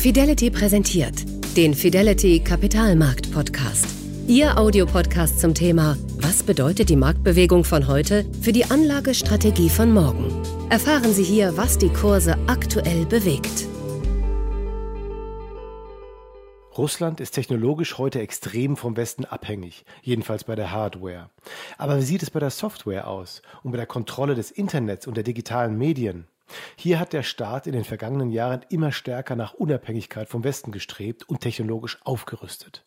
Fidelity präsentiert den Fidelity Kapitalmarkt Podcast. Ihr Audiopodcast zum Thema Was bedeutet die Marktbewegung von heute für die Anlagestrategie von morgen? Erfahren Sie hier, was die Kurse aktuell bewegt. Russland ist technologisch heute extrem vom Westen abhängig, jedenfalls bei der Hardware. Aber wie sieht es bei der Software aus und bei der Kontrolle des Internets und der digitalen Medien? Hier hat der Staat in den vergangenen Jahren immer stärker nach Unabhängigkeit vom Westen gestrebt und technologisch aufgerüstet.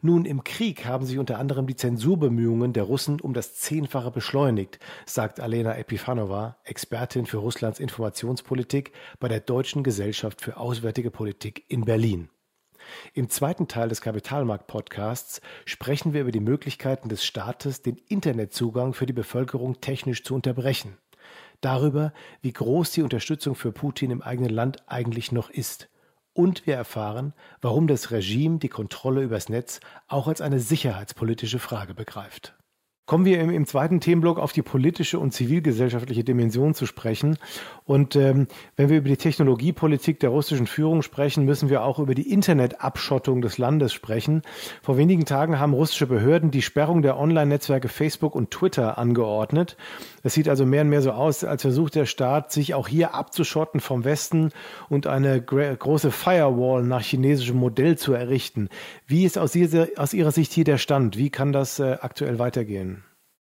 Nun, im Krieg haben sich unter anderem die Zensurbemühungen der Russen um das Zehnfache beschleunigt, sagt Alena Epifanova, Expertin für Russlands Informationspolitik bei der Deutschen Gesellschaft für Auswärtige Politik in Berlin. Im zweiten Teil des Kapitalmarkt-Podcasts sprechen wir über die Möglichkeiten des Staates, den Internetzugang für die Bevölkerung technisch zu unterbrechen darüber, wie groß die Unterstützung für Putin im eigenen Land eigentlich noch ist. Und wir erfahren, warum das Regime die Kontrolle übers Netz auch als eine sicherheitspolitische Frage begreift. Kommen wir im, im, zweiten Themenblock auf die politische und zivilgesellschaftliche Dimension zu sprechen. Und ähm, wenn wir über die Technologiepolitik der russischen Führung sprechen, müssen wir auch über die Internetabschottung des Landes sprechen. Vor wenigen Tagen haben russische Behörden die Sperrung der Online-Netzwerke Facebook und Twitter angeordnet. Es sieht also mehr und mehr so aus, als versucht der Staat, sich auch hier abzuschotten vom Westen und eine große Firewall nach chinesischem Modell zu errichten. Wie ist aus, aus Ihrer Sicht hier der Stand? Wie kann das äh, aktuell weitergehen?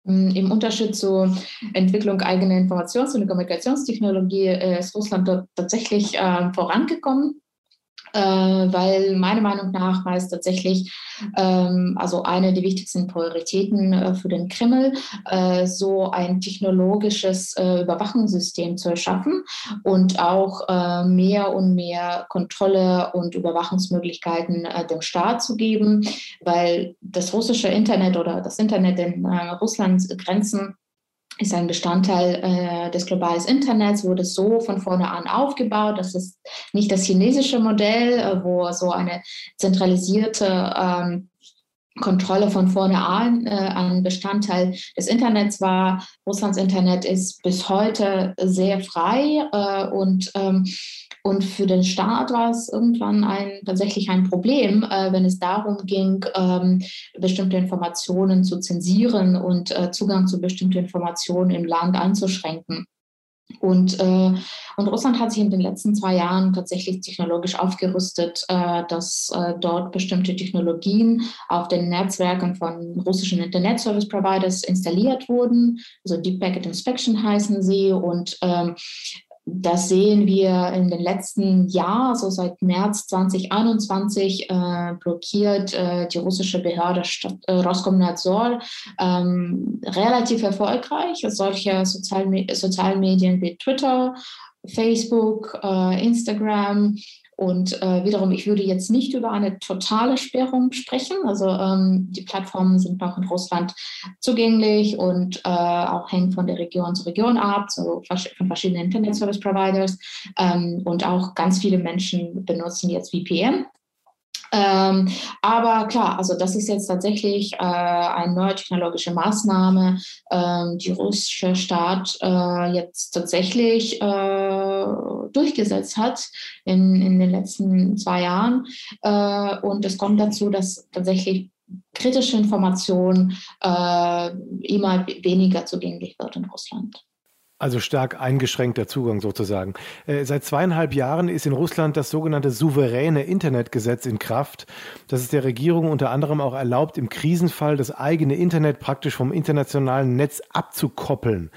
Mm, Im Unterschied zur Entwicklung eigener Informations- und Kommunikationstechnologie äh, ist Russland dort tatsächlich äh, vorangekommen äh, weil meiner Meinung nach war es tatsächlich ähm, also eine der wichtigsten Prioritäten äh, für den Kreml, äh, so ein technologisches äh, Überwachungssystem zu erschaffen und auch äh, mehr und mehr Kontrolle und Überwachungsmöglichkeiten äh, dem Staat zu geben, weil das russische Internet oder das Internet in Russlands Grenzen ist ein Bestandteil äh, des globalen Internets, wurde so von vorne an aufgebaut. Das ist nicht das chinesische Modell, äh, wo so eine zentralisierte ähm, Kontrolle von vorne an äh, ein Bestandteil des Internets war. Russlands Internet ist bis heute sehr frei äh, und ähm, und für den Staat war es irgendwann ein, tatsächlich ein Problem, äh, wenn es darum ging, ähm, bestimmte Informationen zu zensieren und äh, Zugang zu bestimmten Informationen im Land einzuschränken. Und, äh, und Russland hat sich in den letzten zwei Jahren tatsächlich technologisch aufgerüstet, äh, dass äh, dort bestimmte Technologien auf den Netzwerken von russischen Internet Service Providers installiert wurden. Also Deep Packet Inspection heißen sie. Und ähm, das sehen wir in den letzten Jahren, so seit März 2021, äh, blockiert äh, die russische Behörde Stadt, äh, Roskomnadzor ähm, relativ erfolgreich. Solche Sozialme Sozialmedien wie Twitter, Facebook, äh, Instagram und äh, wiederum, ich würde jetzt nicht über eine totale Sperrung sprechen. Also ähm, die Plattformen sind noch in Russland zugänglich und äh, auch hängt von der Region zu Region ab, so von verschiedenen Internet Service Providers. Ähm, und auch ganz viele Menschen benutzen jetzt VPN. Ähm, aber klar, also das ist jetzt tatsächlich äh, eine neue technologische Maßnahme, ähm, die russische Staat äh, jetzt tatsächlich äh, durchgesetzt hat in, in den letzten zwei Jahren. Äh, und es kommt dazu, dass tatsächlich kritische Information äh, immer weniger zugänglich wird in Russland. Also stark eingeschränkter Zugang sozusagen. Äh, seit zweieinhalb Jahren ist in Russland das sogenannte souveräne Internetgesetz in Kraft, das es der Regierung unter anderem auch erlaubt, im Krisenfall das eigene Internet praktisch vom internationalen Netz abzukoppeln.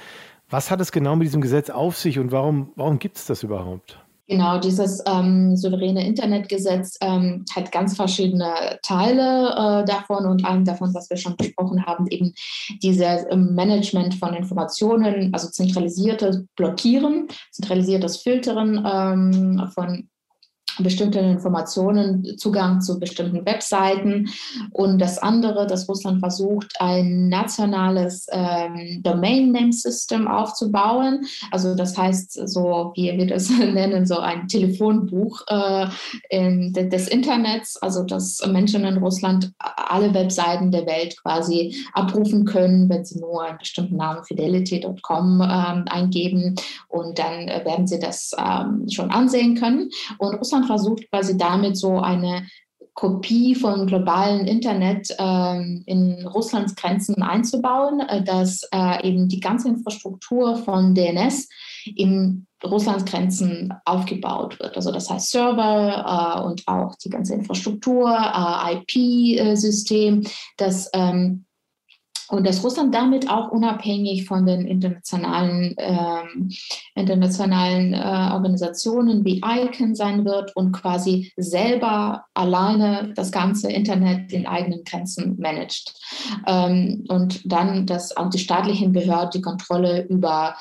Was hat es genau mit diesem Gesetz auf sich und warum, warum gibt es das überhaupt? Genau, dieses ähm, souveräne Internetgesetz ähm, hat ganz verschiedene Teile äh, davon und einem davon, was wir schon besprochen haben, eben dieses ähm, Management von Informationen, also zentralisiertes Blockieren, zentralisiertes Filtern ähm, von bestimmte Informationen, Zugang zu bestimmten Webseiten. Und das andere, dass Russland versucht, ein nationales ähm, Domain Name System aufzubauen. Also das heißt, so wie wir das nennen, so ein Telefonbuch äh, in, des Internets, also dass Menschen in Russland alle Webseiten der Welt quasi abrufen können, wenn sie nur einen bestimmten Namen fidelity.com ähm, eingeben und dann werden sie das ähm, schon ansehen können. Und Russland Russland versucht quasi damit so eine Kopie von globalen Internet äh, in Russlands Grenzen einzubauen, äh, dass äh, eben die ganze Infrastruktur von DNS in Russlands Grenzen aufgebaut wird. Also das heißt Server äh, und auch die ganze Infrastruktur, äh, IP-System, das ähm, und dass Russland damit auch unabhängig von den internationalen, ähm, internationalen äh, Organisationen wie ICANN sein wird und quasi selber alleine das ganze Internet in eigenen Grenzen managt. Ähm, und dann, dass auch die staatlichen Behörden die Kontrolle über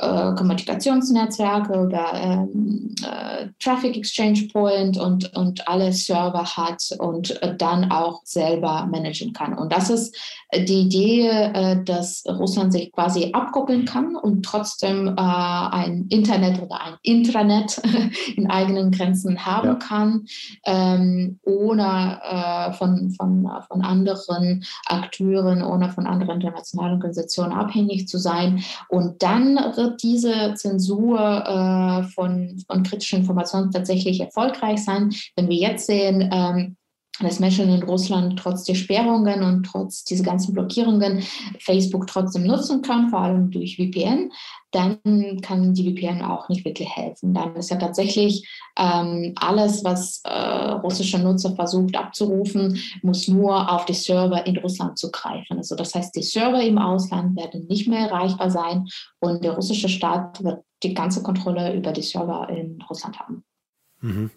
äh, Kommunikationsnetzwerke oder ähm, äh, Traffic Exchange Point und, und alle Server hat und äh, dann auch selber managen kann. Und das ist die Idee, äh, dass Russland sich quasi abkoppeln kann und trotzdem äh, ein Internet oder ein Intranet in eigenen Grenzen haben ja. kann, ähm, ohne äh, von, von, von anderen Akteuren, ohne von anderen internationalen Organisationen abhängig zu sein. Und dann wird diese Zensur äh, von, von kritischen Informationen tatsächlich erfolgreich sein. Wenn wir jetzt sehen, ähm, dass Menschen in Russland trotz der Sperrungen und trotz dieser ganzen Blockierungen Facebook trotzdem nutzen können, vor allem durch VPN, dann kann die VPN auch nicht wirklich helfen. Dann ist ja tatsächlich ähm, alles, was äh, russische Nutzer versucht abzurufen, muss nur auf die Server in Russland zugreifen. Also das heißt, die Server im Ausland werden nicht mehr erreichbar sein und der russische Staat wird die ganze Kontrolle über die Server in Russland haben. Mhm.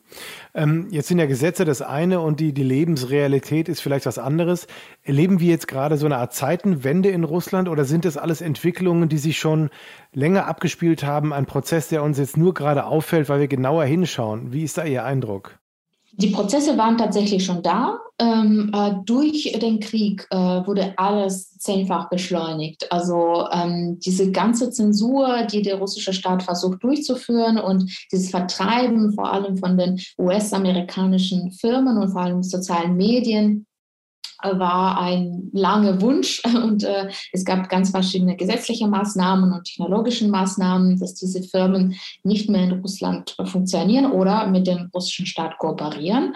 Ähm, jetzt sind ja Gesetze das eine und die, die Lebensrealität ist vielleicht was anderes. Erleben wir jetzt gerade so eine Art Zeitenwende in Russland oder sind das alles Entwicklungen, die sich schon länger abgespielt haben, ein Prozess, der uns jetzt nur gerade auffällt, weil wir genauer hinschauen? Wie ist da Ihr Eindruck? Die Prozesse waren tatsächlich schon da. Ähm, äh, durch den Krieg äh, wurde alles zehnfach beschleunigt. Also ähm, diese ganze Zensur, die der russische Staat versucht durchzuführen und dieses Vertreiben vor allem von den US-amerikanischen Firmen und vor allem sozialen Medien, war ein langer Wunsch und äh, es gab ganz verschiedene gesetzliche Maßnahmen und technologische Maßnahmen, dass diese Firmen nicht mehr in Russland funktionieren oder mit dem russischen Staat kooperieren.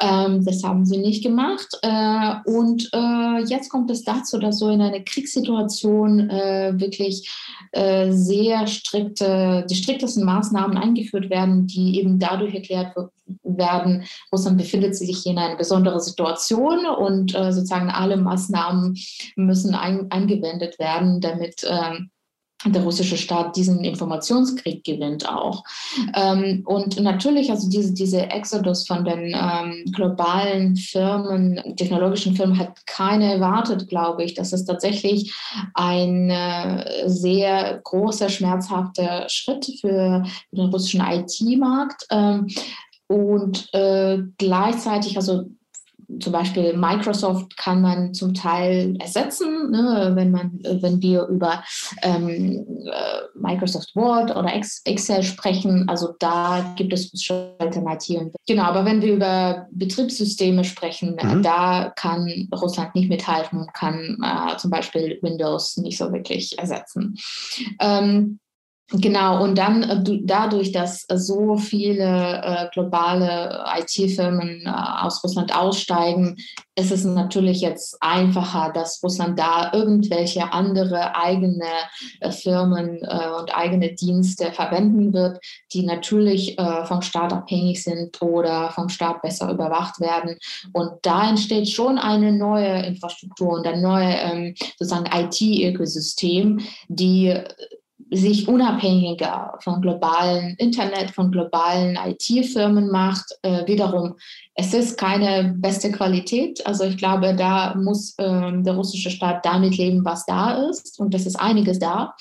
Ähm, das haben sie nicht gemacht. Äh, und äh, jetzt kommt es dazu, dass so in einer Kriegssituation äh, wirklich äh, sehr strikte, die striktesten Maßnahmen eingeführt werden, die eben dadurch erklärt werden, Russland befindet sich in einer besonderen Situation und sozusagen alle Maßnahmen müssen ein, angewendet werden, damit äh, der russische Staat diesen Informationskrieg gewinnt auch. Ähm, und natürlich, also diese, diese Exodus von den ähm, globalen Firmen, technologischen Firmen hat keiner erwartet, glaube ich. Das ist tatsächlich ein äh, sehr großer, schmerzhafter Schritt für den russischen IT-Markt. Ähm, und äh, gleichzeitig, also zum Beispiel Microsoft kann man zum Teil ersetzen, ne, wenn, man, wenn wir über ähm, äh, Microsoft Word oder Excel sprechen. Also da gibt es schon Alternativen. Genau, aber wenn wir über Betriebssysteme sprechen, mhm. da kann Russland nicht mithalten und kann äh, zum Beispiel Windows nicht so wirklich ersetzen. Ähm, Genau, und dann äh, dadurch, dass äh, so viele äh, globale IT-Firmen aus Russland aussteigen, ist es natürlich jetzt einfacher, dass Russland da irgendwelche andere eigene Firmen und eigene Dienste verwenden wird, die natürlich vom Staat abhängig sind oder vom Staat besser überwacht werden. Und da entsteht schon eine neue Infrastruktur und ein neues ähm, sozusagen IT-Ökosystem, die sich unabhängiger von globalen Internet, von globalen IT-Firmen macht. Äh, wiederum, es ist keine beste Qualität. Also ich glaube, da muss ähm, der russische Staat damit leben, was da ist. Und das ist einiges da.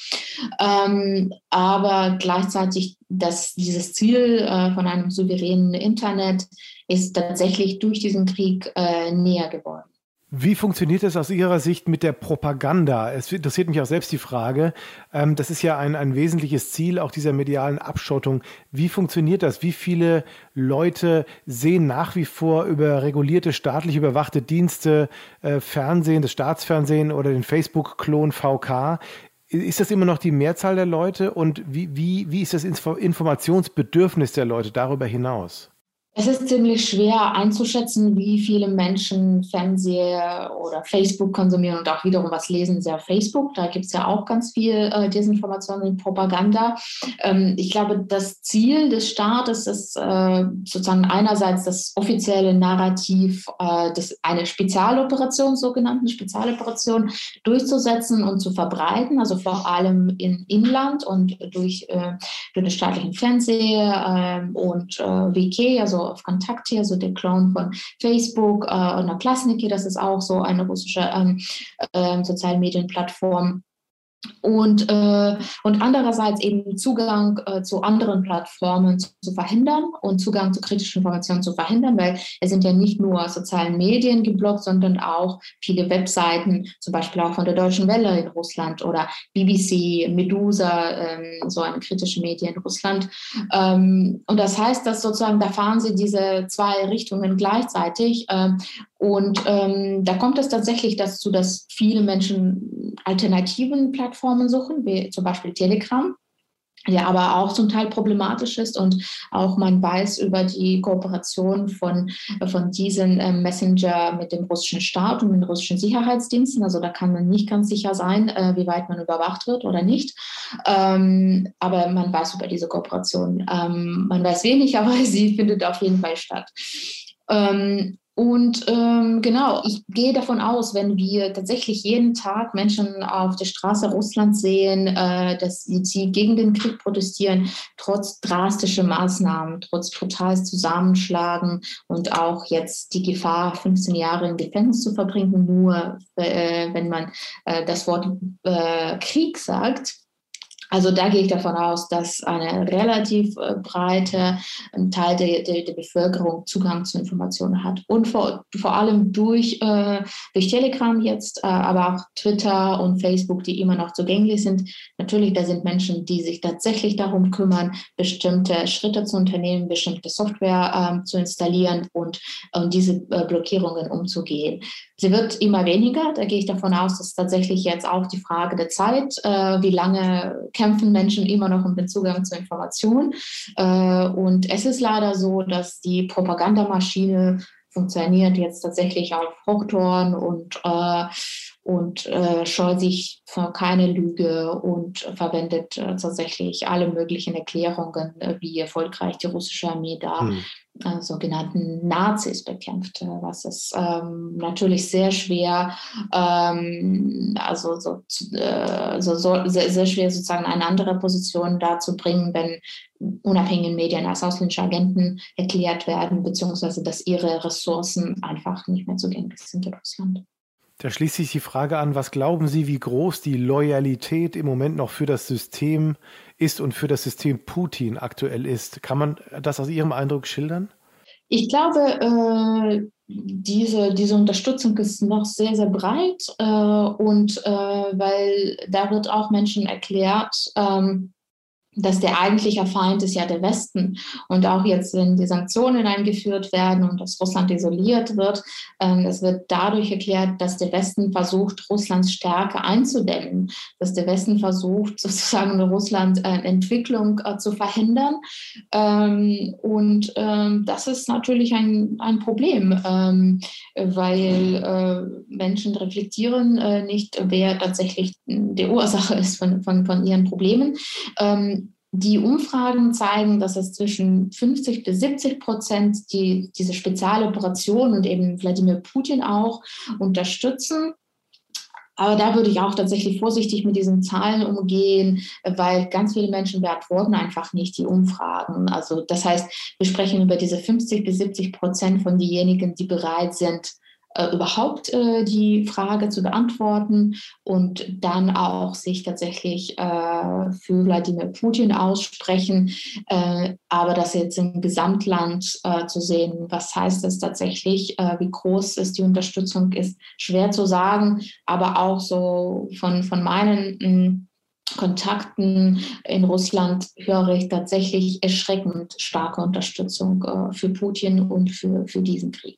Ähm, aber gleichzeitig, dass dieses Ziel äh, von einem souveränen Internet ist tatsächlich durch diesen Krieg äh, näher geworden. Wie funktioniert das aus Ihrer Sicht mit der Propaganda? Es interessiert mich auch selbst die Frage. Ähm, das ist ja ein, ein wesentliches Ziel auch dieser medialen Abschottung. Wie funktioniert das? Wie viele Leute sehen nach wie vor über regulierte, staatlich überwachte Dienste, äh, Fernsehen, das Staatsfernsehen oder den Facebook-Klon VK? Ist das immer noch die Mehrzahl der Leute? Und wie, wie, wie ist das Informationsbedürfnis der Leute darüber hinaus? Es ist ziemlich schwer einzuschätzen, wie viele Menschen Fernseher oder Facebook konsumieren und auch wiederum was lesen auf Facebook. Da gibt es ja auch ganz viel äh, Desinformation und Propaganda. Ähm, ich glaube, das Ziel des Staates ist äh, sozusagen einerseits das offizielle Narrativ, äh, das, eine Spezialoperation, sogenannten Spezialoperation, durchzusetzen und zu verbreiten, also vor allem im Inland und durch, äh, durch den staatlichen Fernseher ähm, und äh, WK, also auf Kontakt hier, so der Clone von Facebook, äh, Naplasniki, das ist auch so eine russische ähm, äh, Sozialmedienplattform und, äh, und andererseits eben Zugang äh, zu anderen Plattformen zu, zu, verhindern und Zugang zu kritischen Informationen zu verhindern, weil es sind ja nicht nur sozialen Medien geblockt, sondern auch viele Webseiten, zum Beispiel auch von der Deutschen Welle in Russland oder BBC, Medusa, ähm, so eine kritische Medie in Russland. Ähm, und das heißt, dass sozusagen, da fahren sie diese zwei Richtungen gleichzeitig. Ähm, und ähm, da kommt es tatsächlich dazu, dass viele Menschen alternativen Plattformen suchen, wie zum Beispiel Telegram, der aber auch zum Teil problematisch ist und auch man weiß über die Kooperation von, von diesen äh, Messenger mit dem russischen Staat und den russischen Sicherheitsdiensten. Also da kann man nicht ganz sicher sein, äh, wie weit man überwacht wird oder nicht. Ähm, aber man weiß über diese Kooperation. Ähm, man weiß wenig, aber sie findet auf jeden Fall statt. Ähm, und ähm, genau, ich gehe davon aus, wenn wir tatsächlich jeden Tag Menschen auf der Straße Russlands sehen, äh, dass sie gegen den Krieg protestieren, trotz drastischer Maßnahmen, trotz brutales Zusammenschlagen und auch jetzt die Gefahr, 15 Jahre im Gefängnis zu verbringen, nur äh, wenn man äh, das Wort äh, Krieg sagt also da gehe ich davon aus, dass eine relativ äh, breite ähm, Teil der, der, der, Bevölkerung Zugang zu Informationen hat. Und vor, vor allem durch, äh, durch Telegram jetzt, äh, aber auch Twitter und Facebook, die immer noch zugänglich sind. Natürlich, da sind Menschen, die sich tatsächlich darum kümmern, bestimmte Schritte zu unternehmen, bestimmte Software äh, zu installieren und, und diese äh, Blockierungen umzugehen. Sie wird immer weniger. Da gehe ich davon aus, dass tatsächlich jetzt auch die Frage der Zeit, äh, wie lange kämpfen Menschen immer noch um den Zugang zu Informationen. Äh, und es ist leider so, dass die Propagandamaschine funktioniert jetzt tatsächlich auf Hochtouren und, äh, und äh, scheut sich für keine Lüge und verwendet äh, tatsächlich alle möglichen Erklärungen, äh, wie erfolgreich die russische Armee da hm äh, sogenannten Nazis bekämpft, äh, was es ähm, natürlich sehr schwer, ähm, also so, äh, so, so sehr, sehr, schwer sozusagen eine andere Position dazu bringen, wenn unabhängige Medien als ausländische Agenten erklärt werden, beziehungsweise dass ihre Ressourcen einfach nicht mehr zugänglich sind in Russland. Da schließt sich die Frage an, was glauben Sie, wie groß die Loyalität im Moment noch für das System ist und für das System Putin aktuell ist? Kann man das aus Ihrem Eindruck schildern? Ich glaube, äh, diese, diese Unterstützung ist noch sehr, sehr breit äh, und äh, weil da wird auch Menschen erklärt, ähm, dass der eigentliche Feind ist ja der Westen. Und auch jetzt, wenn die Sanktionen eingeführt werden und dass Russland isoliert wird, ähm, es wird dadurch erklärt, dass der Westen versucht, Russlands Stärke einzudämmen, dass der Westen versucht, sozusagen Russlands äh, Entwicklung äh, zu verhindern. Ähm, und ähm, das ist natürlich ein, ein Problem, weil äh, Menschen reflektieren äh, nicht, wer tatsächlich die Ursache ist von, von, von ihren Problemen. Die Umfragen zeigen, dass es zwischen 50 bis 70 Prozent die, diese Spezialoperation und eben Wladimir Putin auch unterstützen. Aber da würde ich auch tatsächlich vorsichtig mit diesen Zahlen umgehen, weil ganz viele Menschen beantworten einfach nicht die Umfragen. Also das heißt, wir sprechen über diese 50 bis 70 Prozent von denjenigen, die bereit sind, äh, überhaupt äh, die Frage zu beantworten und dann auch sich tatsächlich äh, für Wladimir Putin aussprechen. Äh, aber das jetzt im Gesamtland äh, zu sehen, was heißt das tatsächlich, äh, wie groß ist die Unterstützung, ist schwer zu sagen, aber auch so von, von meinen hm, Kontakten in Russland höre ich tatsächlich erschreckend starke Unterstützung für Putin und für, für diesen Krieg.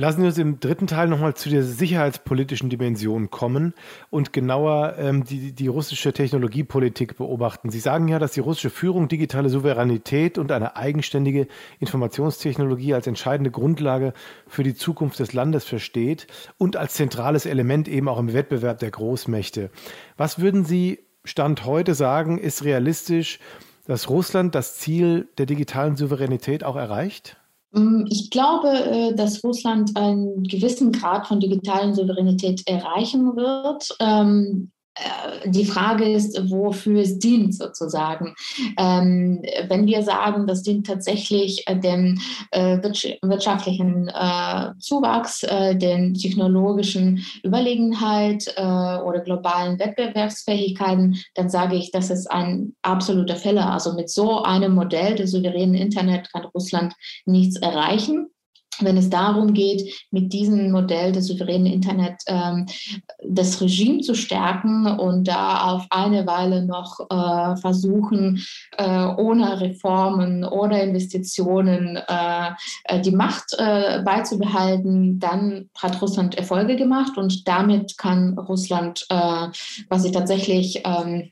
Lassen Sie uns im dritten Teil nochmal zu der sicherheitspolitischen Dimension kommen und genauer ähm, die, die russische Technologiepolitik beobachten. Sie sagen ja, dass die russische Führung digitale Souveränität und eine eigenständige Informationstechnologie als entscheidende Grundlage für die Zukunft des Landes versteht und als zentrales Element eben auch im Wettbewerb der Großmächte. Was würden Sie Stand heute sagen, ist realistisch, dass Russland das Ziel der digitalen Souveränität auch erreicht? Mm, ich glaube, äh, dass Russland einen gewissen Grad von digitalen Souveränität erreichen wird. Äh, die Frage ist, wofür es dient sozusagen. Ähm, wenn wir sagen, das dient tatsächlich äh, dem äh, wirtschaftlichen äh, Zuwachs, äh, den technologischen Überlegenheit äh, oder globalen Wettbewerbsfähigkeiten, dann sage ich, das ist ein absoluter Fehler. Also mit so einem Modell des souveränen Internet kann Russland nichts erreichen wenn es darum geht, mit diesem Modell des souveränen Internet ähm, das Regime zu stärken und da auf eine Weile noch äh, versuchen, äh, ohne Reformen oder Investitionen äh, äh die Macht äh, beizubehalten, dann hat Russland Erfolge gemacht und damit kann Russland äh, quasi tatsächlich ähm,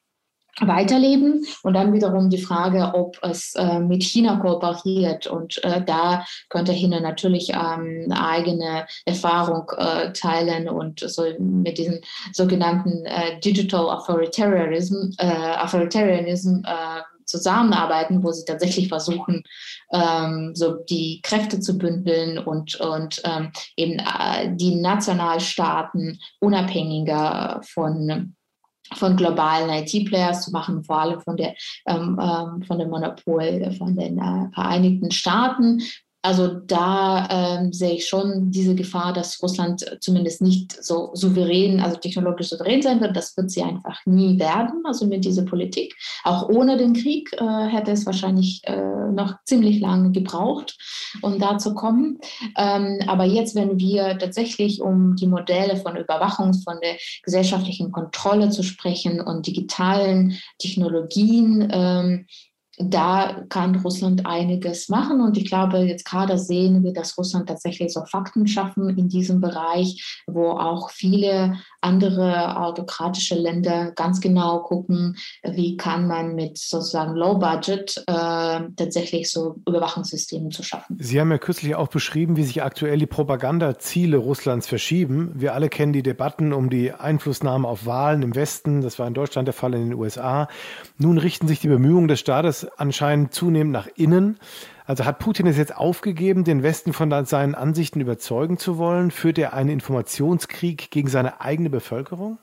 weiterleben. Und dann wiederum die Frage, ob es äh, mit China kooperiert. Und äh, da könnte China natürlich ähm, eigene Erfahrung äh, teilen und so mit diesem sogenannten äh, Digital Authoritarianism, äh, Authoritarianism äh, zusammenarbeiten, wo sie tatsächlich versuchen, ähm, so die Kräfte zu bündeln und, und ähm, eben die Nationalstaaten unabhängiger von von globalen IT-Players zu machen, vor allem von der, ähm, ähm, von dem Monopol von den äh, Vereinigten Staaten, also da ähm, sehe ich schon diese Gefahr, dass Russland zumindest nicht so souverän, also technologisch souverän sein wird. Das wird sie einfach nie werden, also mit dieser Politik. Auch ohne den Krieg äh, hätte es wahrscheinlich äh, noch ziemlich lange gebraucht, um da zu kommen. Ähm, aber jetzt, wenn wir tatsächlich um die Modelle von Überwachung, von der gesellschaftlichen Kontrolle zu sprechen und digitalen Technologien, ähm, da kann Russland einiges machen. Und ich glaube, jetzt gerade sehen wir, dass Russland tatsächlich so Fakten schaffen in diesem Bereich, wo auch viele andere autokratische Länder ganz genau gucken, wie kann man mit sozusagen Low Budget äh, tatsächlich so Überwachungssysteme zu schaffen. Sie haben ja kürzlich auch beschrieben, wie sich aktuell die Propagandaziele Russlands verschieben. Wir alle kennen die Debatten um die Einflussnahme auf Wahlen im Westen. Das war in Deutschland der Fall, in den USA. Nun richten sich die Bemühungen des Staates anscheinend zunehmend nach innen. Also hat Putin es jetzt aufgegeben, den Westen von seinen Ansichten überzeugen zu wollen? Führt er einen Informationskrieg gegen seine eigene Bevölkerung?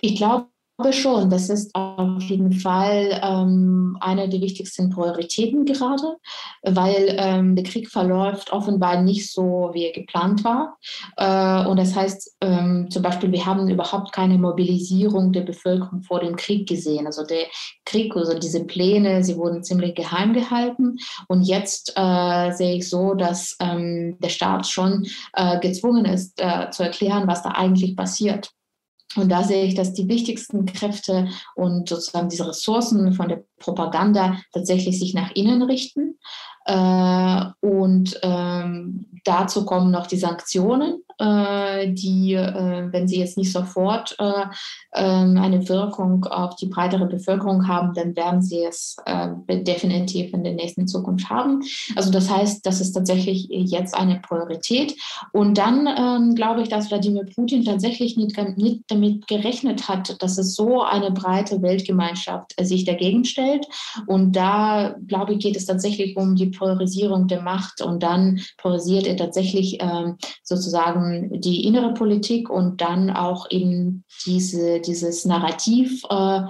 Ich glaube, glaube schon, das ist auf jeden Fall ähm, eine der wichtigsten Prioritäten gerade, weil ähm, der Krieg verläuft offenbar nicht so, wie er geplant war. Äh, und das heißt ähm, zum Beispiel, wir haben überhaupt keine Mobilisierung der Bevölkerung vor dem Krieg gesehen. Also der Krieg, also diese Pläne, sie wurden ziemlich geheim gehalten. Und jetzt äh, sehe ich so, dass ähm, der Staat schon äh, gezwungen ist, äh, zu erklären, was da eigentlich passiert. Und da sehe ich, dass die wichtigsten Kräfte und sozusagen diese Ressourcen von der Propaganda tatsächlich sich nach innen richten. Äh, und ähm, dazu kommen noch die Sanktionen, äh, die, äh, wenn sie jetzt nicht sofort äh, ähm, eine Wirkung auf die breitere Bevölkerung haben, dann werden sie es definitiv in der nächsten Zukunft haben. Also das heißt, das ist tatsächlich jetzt eine Priorität. Und dann ähm, glaube ich, dass Wladimir Putin tatsächlich nicht, damit gerechnet hat, dass es so eine breite Weltgemeinschaft sich dagegen stellt. Und da, glaube ich, geht es tatsächlich um die Priorisierung der Macht. Und dann priorisiert er tatsächlich ähm, sozusagen die innere Politik und dann auch eben diese, dieses Narrativ äh,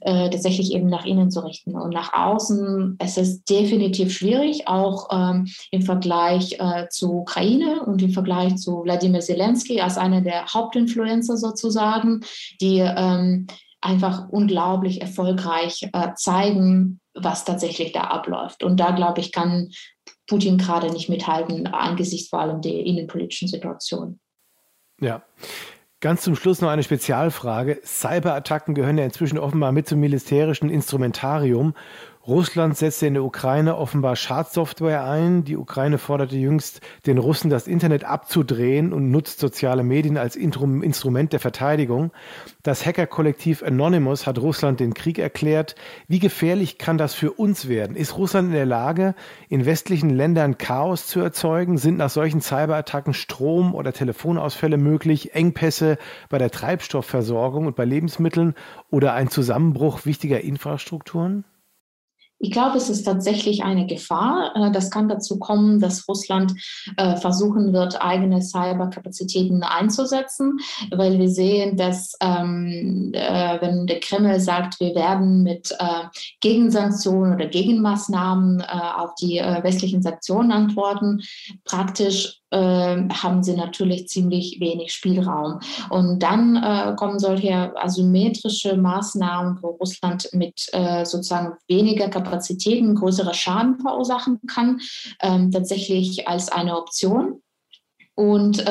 äh, tatsächlich eben nach innen zu richten. Und nach außen, es ist definitiv schwierig, auch ähm, im Vergleich äh, zu Ukraine und im Vergleich zu Wladimir Zelensky als einer der Hauptinfluencer sozusagen, die ähm, einfach unglaublich erfolgreich äh, zeigen, was tatsächlich da abläuft. Und da, glaube ich, kann Putin gerade nicht mithalten angesichts vor allem der innenpolitischen Situation. Ja. Ganz zum Schluss noch eine Spezialfrage. Cyberattacken gehören ja inzwischen offenbar mit zum militärischen Instrumentarium. Russland setzte in der Ukraine offenbar Schadsoftware ein. Die Ukraine forderte jüngst den Russen, das Internet abzudrehen und nutzt soziale Medien als Instrument der Verteidigung. Das Hackerkollektiv Anonymous hat Russland den Krieg erklärt. Wie gefährlich kann das für uns werden? Ist Russland in der Lage, in westlichen Ländern Chaos zu erzeugen? Sind nach solchen Cyberattacken Strom- oder Telefonausfälle möglich, Engpässe bei der Treibstoffversorgung und bei Lebensmitteln oder ein Zusammenbruch wichtiger Infrastrukturen? Ich glaube, es ist tatsächlich eine Gefahr. Äh, das kann dazu kommen, dass Russland äh, versuchen wird, eigene Cyberkapazitäten einzusetzen, weil wir sehen, dass ähm, äh, wenn der Kreml sagt, wir werden mit Gegensanktionen oder Gegenmaßnahmen auf die westlichen Sanktionen antworten, praktisch haben sie natürlich ziemlich wenig Spielraum. Und dann äh, kommen solche asymmetrische Maßnahmen, wo Russland mit äh, sozusagen weniger Kapazitäten größere Schaden verursachen kann, ähm, tatsächlich als eine Option. Und äh,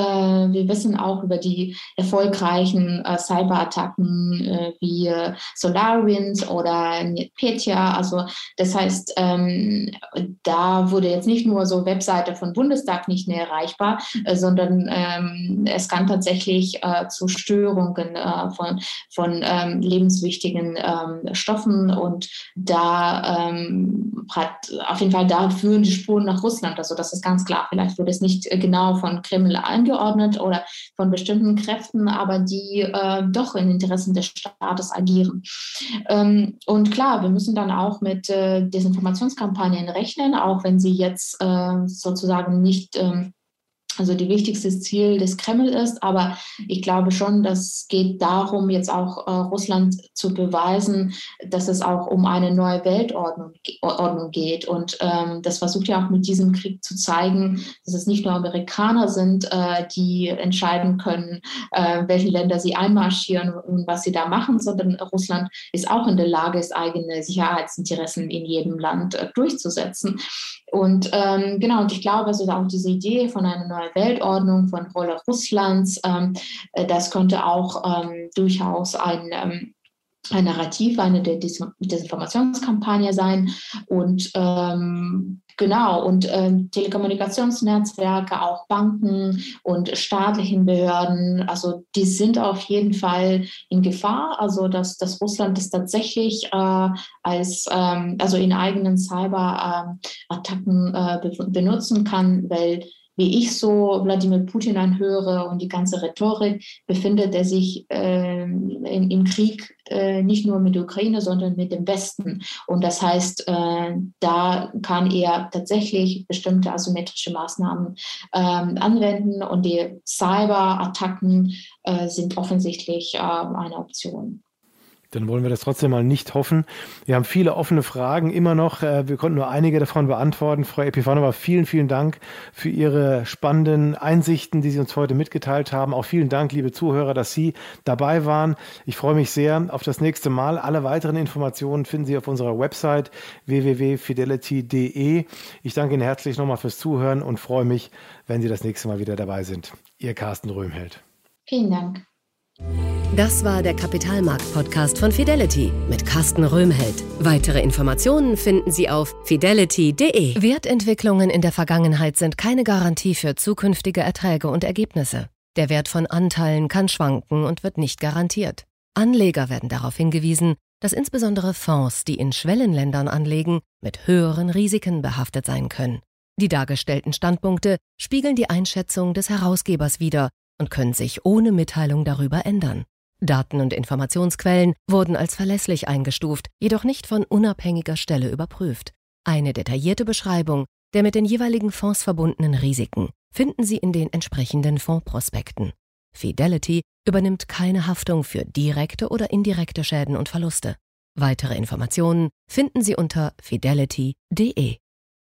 wir wissen auch über die erfolgreichen äh, Cyberattacken äh, wie SolarWinds oder NetPetya. Also das heißt, ähm, da wurde jetzt nicht nur so Webseite von Bundestag nicht mehr erreichbar, äh, sondern ähm, es kann tatsächlich äh, zu Störungen äh, von, von ähm, lebenswichtigen ähm, Stoffen und da ähm, hat auf jeden Fall da führen die Spuren nach Russland. Also das ist ganz klar. Vielleicht wurde es nicht äh, genau von Kreml angeordnet oder von bestimmten Kräften, aber die äh, doch in Interessen des Staates agieren. Ähm, und klar, wir müssen dann auch mit äh, Desinformationskampagnen rechnen, auch wenn sie jetzt äh, sozusagen nicht ähm, also die wichtigste Ziel des Kreml ist. Aber ich glaube schon, das geht darum, jetzt auch äh, Russland zu beweisen, dass es auch um eine neue Weltordnung Ordnung geht. Und ähm, das versucht ja auch mit diesem Krieg zu zeigen, dass es nicht nur Amerikaner sind, äh, die entscheiden können, äh, welche Länder sie einmarschieren und was sie da machen, sondern Russland ist auch in der Lage, es eigene Sicherheitsinteressen in jedem Land äh, durchzusetzen. Und ähm, genau, und ich glaube, also auch diese Idee von einer neuen Weltordnung, von Rolle Russlands, ähm, äh, das könnte auch ähm, durchaus ein ähm, ein Narrativ, eine Desinformationskampagne sein. Und ähm, genau, und ähm, Telekommunikationsnetzwerke, auch Banken und staatlichen Behörden, also die sind auf jeden Fall in Gefahr. Also dass, dass Russland das tatsächlich äh, als ähm, also in eigenen Cyberattacken äh, benutzen kann, weil wie ich so Wladimir Putin anhöre und die ganze Rhetorik, befindet er sich äh, in, im Krieg äh, nicht nur mit der Ukraine, sondern mit dem Westen. Und das heißt, äh, da kann er tatsächlich bestimmte asymmetrische Maßnahmen ähm, anwenden und die Cyberattacken äh, sind offensichtlich äh, eine Option dann wollen wir das trotzdem mal nicht hoffen. Wir haben viele offene Fragen immer noch. Äh, wir konnten nur einige davon beantworten. Frau Epifanova, vielen, vielen Dank für Ihre spannenden Einsichten, die Sie uns heute mitgeteilt haben. Auch vielen Dank, liebe Zuhörer, dass Sie dabei waren. Ich freue mich sehr auf das nächste Mal. Alle weiteren Informationen finden Sie auf unserer Website www.fidelity.de. Ich danke Ihnen herzlich nochmal fürs Zuhören und freue mich, wenn Sie das nächste Mal wieder dabei sind. Ihr Carsten Röhmheld. Vielen Dank. Das war der Kapitalmarkt-Podcast von Fidelity mit Carsten Röhmheld. Weitere Informationen finden Sie auf fidelity.de. Wertentwicklungen in der Vergangenheit sind keine Garantie für zukünftige Erträge und Ergebnisse. Der Wert von Anteilen kann schwanken und wird nicht garantiert. Anleger werden darauf hingewiesen, dass insbesondere Fonds, die in Schwellenländern anlegen, mit höheren Risiken behaftet sein können. Die dargestellten Standpunkte spiegeln die Einschätzung des Herausgebers wider und können sich ohne Mitteilung darüber ändern. Daten und Informationsquellen wurden als verlässlich eingestuft, jedoch nicht von unabhängiger Stelle überprüft. Eine detaillierte Beschreibung der mit den jeweiligen Fonds verbundenen Risiken finden Sie in den entsprechenden Fondsprospekten. Fidelity übernimmt keine Haftung für direkte oder indirekte Schäden und Verluste. Weitere Informationen finden Sie unter fidelity.de.